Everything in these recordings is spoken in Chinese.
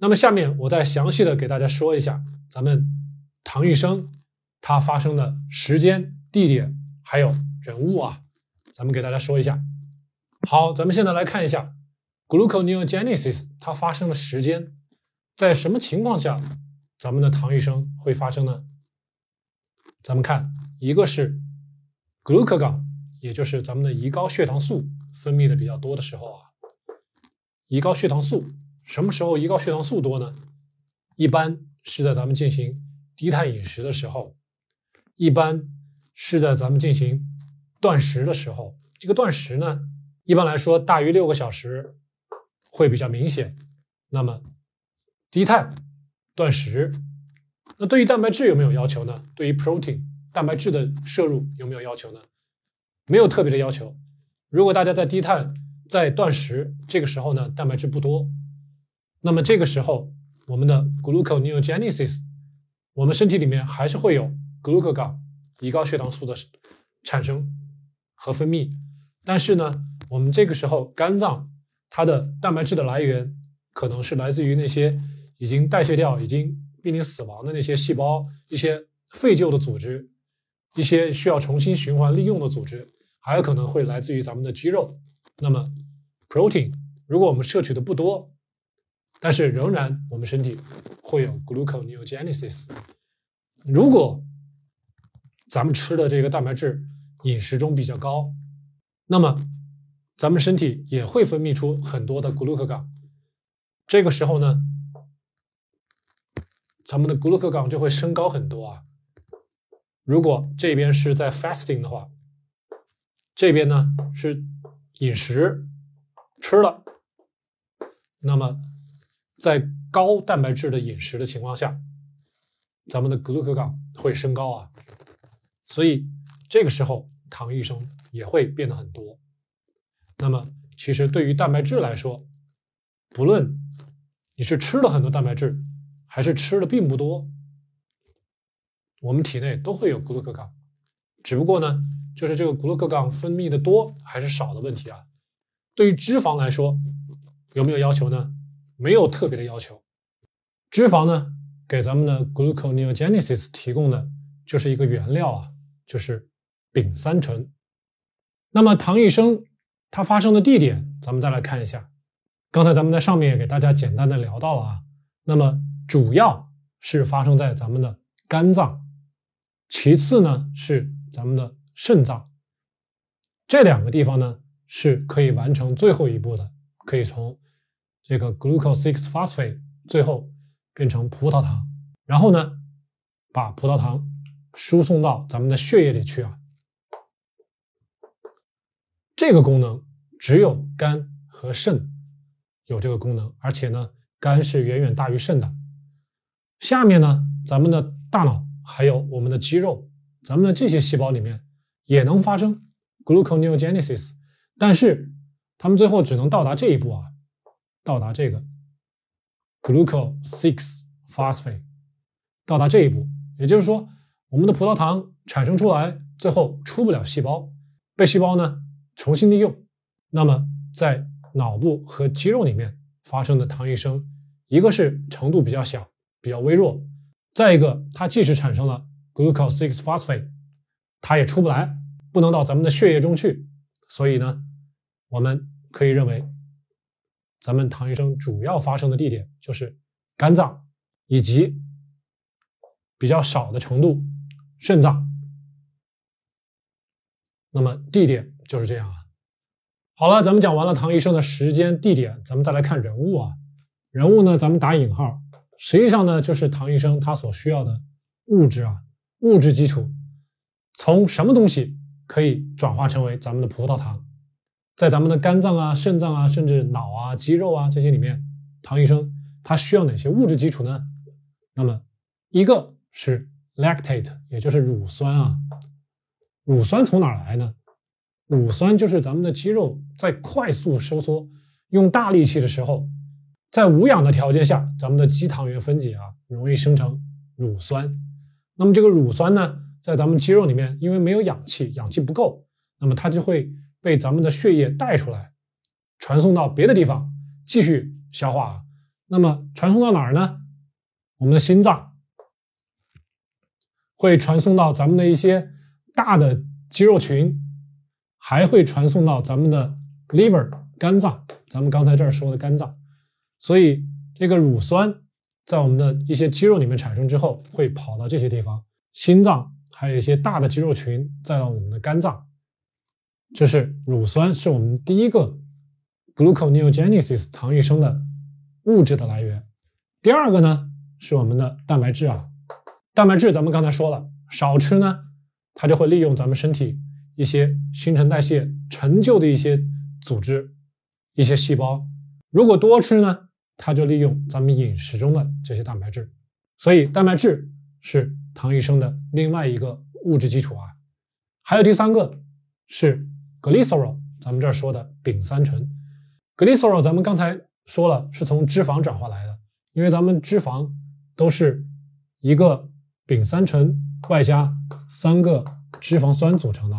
那么下面我再详细的给大家说一下咱们唐玉生它发生的时间、地点还有人物啊，咱们给大家说一下。好，咱们现在来看一下 gluconeogenesis 它发生的时间，在什么情况下咱们的糖异生会发生呢？咱们看，一个是 glucagon，也就是咱们的胰高血糖素分泌的比较多的时候啊，胰高血糖素。什么时候胰高血糖素多呢？一般是在咱们进行低碳饮食的时候，一般是在咱们进行断食的时候。这个断食呢，一般来说大于六个小时会比较明显。那么低碳断食，那对于蛋白质有没有要求呢？对于 protein 蛋白质的摄入有没有要求呢？没有特别的要求。如果大家在低碳在断食，这个时候呢，蛋白质不多。那么这个时候，我们的 gluconeogenesis，我们身体里面还是会有 glucagon 胰高血糖素的产生和分泌，但是呢，我们这个时候肝脏它的蛋白质的来源可能是来自于那些已经代谢掉、已经濒临死亡的那些细胞、一些废旧的组织、一些需要重新循环利用的组织，还有可能会来自于咱们的肌肉。那么 protein 如果我们摄取的不多，但是仍然，我们身体会有 gluconeogenesis。如果咱们吃的这个蛋白质饮食中比较高，那么咱们身体也会分泌出很多的 glucagon。这个时候呢，咱们的 glucagon 就会升高很多啊。如果这边是在 fasting 的话，这边呢是饮食吃了，那么。在高蛋白质的饮食的情况下，咱们的 glucagon 会升高啊，所以这个时候糖异生也会变得很多。那么，其实对于蛋白质来说，不论你是吃了很多蛋白质，还是吃的并不多，我们体内都会有 glucagon，只不过呢，就是这个 glucagon 分泌的多还是少的问题啊。对于脂肪来说，有没有要求呢？没有特别的要求，脂肪呢，给咱们的 gluconeogenesis 提供的就是一个原料啊，就是丙三醇。那么糖异生它发生的地点，咱们再来看一下。刚才咱们在上面也给大家简单的聊到了啊，那么主要是发生在咱们的肝脏，其次呢是咱们的肾脏，这两个地方呢是可以完成最后一步的，可以从。这个 glucose six phosphate 最后变成葡萄糖，然后呢，把葡萄糖输送到咱们的血液里去啊。这个功能只有肝和肾有这个功能，而且呢，肝是远远大于肾的。下面呢，咱们的大脑还有我们的肌肉，咱们的这些细胞里面也能发生 gluconeogenesis，但是他们最后只能到达这一步啊。到达这个 glucose six phosphate，到达这一步，也就是说，我们的葡萄糖产生出来，最后出不了细胞，被细胞呢重新利用。那么在脑部和肌肉里面发生的糖异生，一个是程度比较小，比较微弱；再一个，它即使产生了 glucose six phosphate，它也出不来，不能到咱们的血液中去。所以呢，我们可以认为。咱们唐医生主要发生的地点就是肝脏，以及比较少的程度肾脏。那么地点就是这样啊。好了，咱们讲完了唐医生的时间、地点，咱们再来看人物啊。人物呢，咱们打引号，实际上呢就是唐医生他所需要的物质啊，物质基础，从什么东西可以转化成为咱们的葡萄糖？在咱们的肝脏啊、肾脏啊，甚至脑啊、肌肉啊这些里面，唐医生它需要哪些物质基础呢？那么一个是 lactate，也就是乳酸啊。乳酸从哪来呢？乳酸就是咱们的肌肉在快速收缩、用大力气的时候，在无氧的条件下，咱们的肌糖原分解啊，容易生成乳酸。那么这个乳酸呢，在咱们肌肉里面，因为没有氧气，氧气不够，那么它就会。被咱们的血液带出来，传送到别的地方继续消化。那么传送到哪儿呢？我们的心脏会传送到咱们的一些大的肌肉群，还会传送到咱们的 liver 肝脏。咱们刚才这儿说的肝脏，所以这个乳酸在我们的一些肌肉里面产生之后，会跑到这些地方，心脏还有一些大的肌肉群，再到我们的肝脏。这是乳酸，是我们第一个 gluconeogenesis 糖异生的物质的来源。第二个呢是我们的蛋白质啊，蛋白质咱们刚才说了，少吃呢，它就会利用咱们身体一些新陈代谢陈旧的一些组织、一些细胞；如果多吃呢，它就利用咱们饮食中的这些蛋白质。所以蛋白质是糖异生的另外一个物质基础啊。还有第三个是。glycerol，咱们这儿说的丙三醇，glycerol，咱们刚才说了是从脂肪转化来的，因为咱们脂肪都是一个丙三醇外加三个脂肪酸组成的，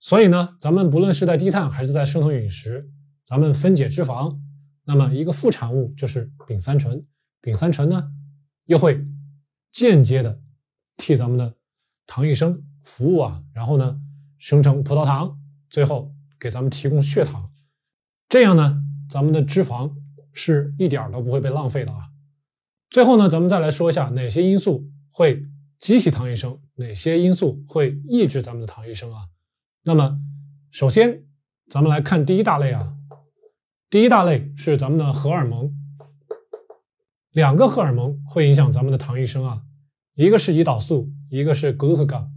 所以呢，咱们不论是在低碳还是在生酮饮食，咱们分解脂肪，那么一个副产物就是丙三醇，丙三醇呢又会间接的替咱们的糖异生服务啊，然后呢生成葡萄糖。最后给咱们提供血糖，这样呢，咱们的脂肪是一点都不会被浪费的啊。最后呢，咱们再来说一下哪些因素会激起糖异生，哪些因素会抑制咱们的糖异生啊。那么，首先咱们来看第一大类啊，第一大类是咱们的荷尔蒙，两个荷尔蒙会影响咱们的糖异生啊，一个是胰岛素，一个是 glucagon。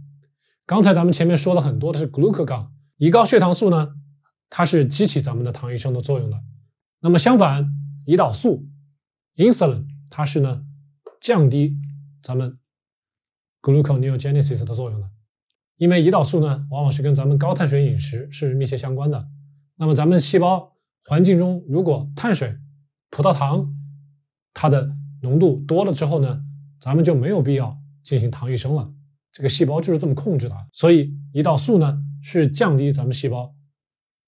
刚才咱们前面说了很多的是 glucagon。胰高血糖素呢，它是激起咱们的糖异生的作用的。那么相反，胰岛素 （insulin） 它是呢降低咱们 gluconeogenesis 的作用的。因为胰岛素呢，往往是跟咱们高碳水饮食是密切相关的。那么咱们细胞环境中如果碳水、葡萄糖它的浓度多了之后呢，咱们就没有必要进行糖异生了。这个细胞就是这么控制的。所以胰岛素呢。是降低咱们细胞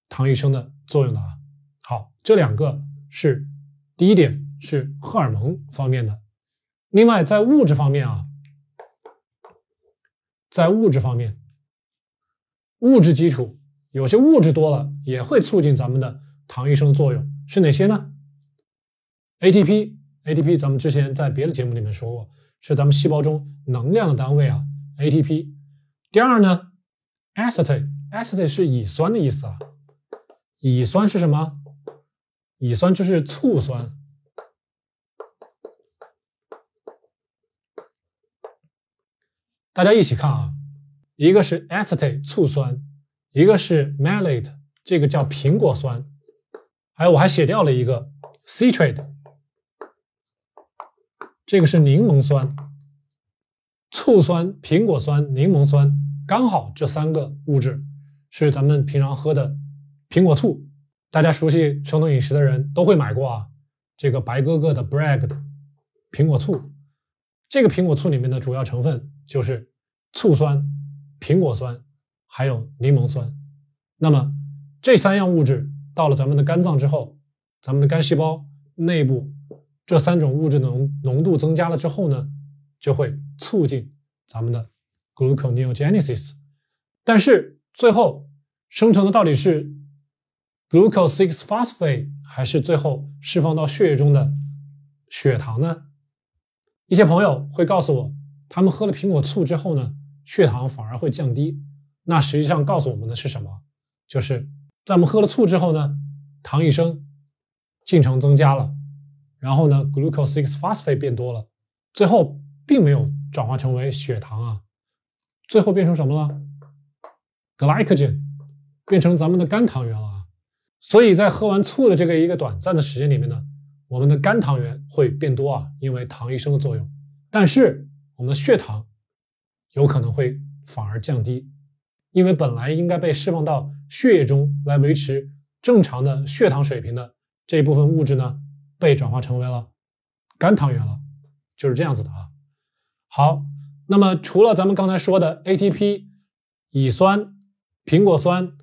糖异生的作用的啊。好，这两个是第一点是荷尔蒙方面的。另外，在物质方面啊，在物质方面，物质基础有些物质多了也会促进咱们的糖异生的作用，是哪些呢？ATP，ATP，咱们之前在别的节目里面说过，是咱们细胞中能量的单位啊。ATP。第二呢？acetate，acetate 是乙酸的意思啊。乙酸是什么？乙酸就是醋酸。大家一起看啊，一个是 acetate 醋酸，一个是 malate，这个叫苹果酸。还有我还写掉了一个 citrate，这个是柠檬酸。醋酸、苹果酸、柠檬酸。刚好这三个物质是咱们平常喝的苹果醋，大家熟悉生酮饮食的人都会买过啊。这个白哥哥的 Bragg 的苹果醋，这个苹果醋里面的主要成分就是醋酸、苹果酸还有柠檬酸。那么这三样物质到了咱们的肝脏之后，咱们的肝细胞内部这三种物质浓浓度增加了之后呢，就会促进咱们的。gluconeogenesis，但是最后生成的到底是 glucose six phosphate 还是最后释放到血液中的血糖呢？一些朋友会告诉我，他们喝了苹果醋之后呢，血糖反而会降低。那实际上告诉我们的是什么？就是在我们喝了醋之后呢，糖异生进程增加了，然后呢，glucose six phosphate 变多了，最后并没有转化成为血糖啊。最后变成什么了？glycogen 变成咱们的肝糖原了啊。所以在喝完醋的这个一个短暂的时间里面呢，我们的肝糖原会变多啊，因为糖异生的作用。但是我们的血糖有可能会反而降低，因为本来应该被释放到血液中来维持正常的血糖水平的这一部分物质呢，被转化成为了肝糖原了，就是这样子的啊。好。那么，除了咱们刚才说的 ATP、乙酸、苹果酸、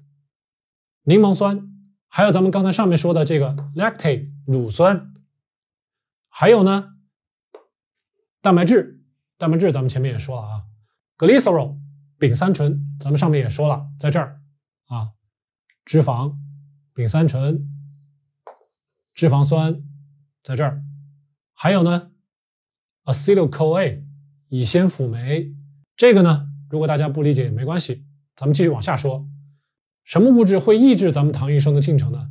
柠檬酸，还有咱们刚才上面说的这个 lactate 乳酸，还有呢，蛋白质，蛋白质咱们前面也说了啊，glycerol 丙三醇，咱们上面也说了，在这儿啊，脂肪丙三醇，脂肪酸在这儿，还有呢，acetyl-CoA 乙酰辅酶，这个呢，如果大家不理解也没关系，咱们继续往下说，什么物质会抑制咱们糖异生的进程呢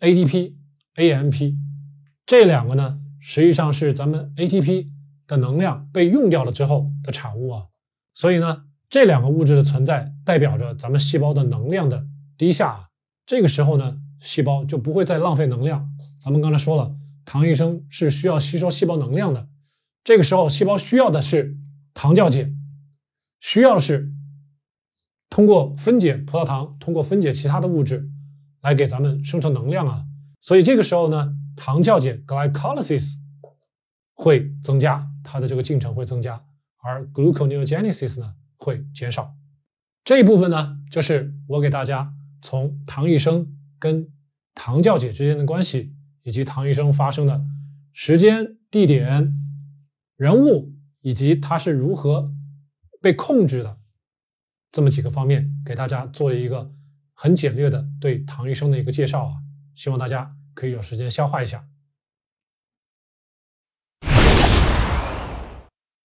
？ADP、AMP。这两个呢，实际上是咱们 ATP 的能量被用掉了之后的产物啊，所以呢，这两个物质的存在代表着咱们细胞的能量的低下。这个时候呢，细胞就不会再浪费能量。咱们刚才说了，糖异生是需要吸收细胞能量的，这个时候细胞需要的是糖酵解，需要的是通过分解葡萄糖，通过分解其他的物质来给咱们生成能量啊。所以这个时候呢。糖酵解 （glycolysis） 会增加，它的这个进程会增加，而 gluconeogenesis 呢会减少。这一部分呢，就是我给大家从糖异生跟糖酵解之间的关系，以及糖异生发生的时间、地点、人物，以及他是如何被控制的这么几个方面，给大家做了一个很简略的对唐医生的一个介绍啊，希望大家。可以有时间消化一下。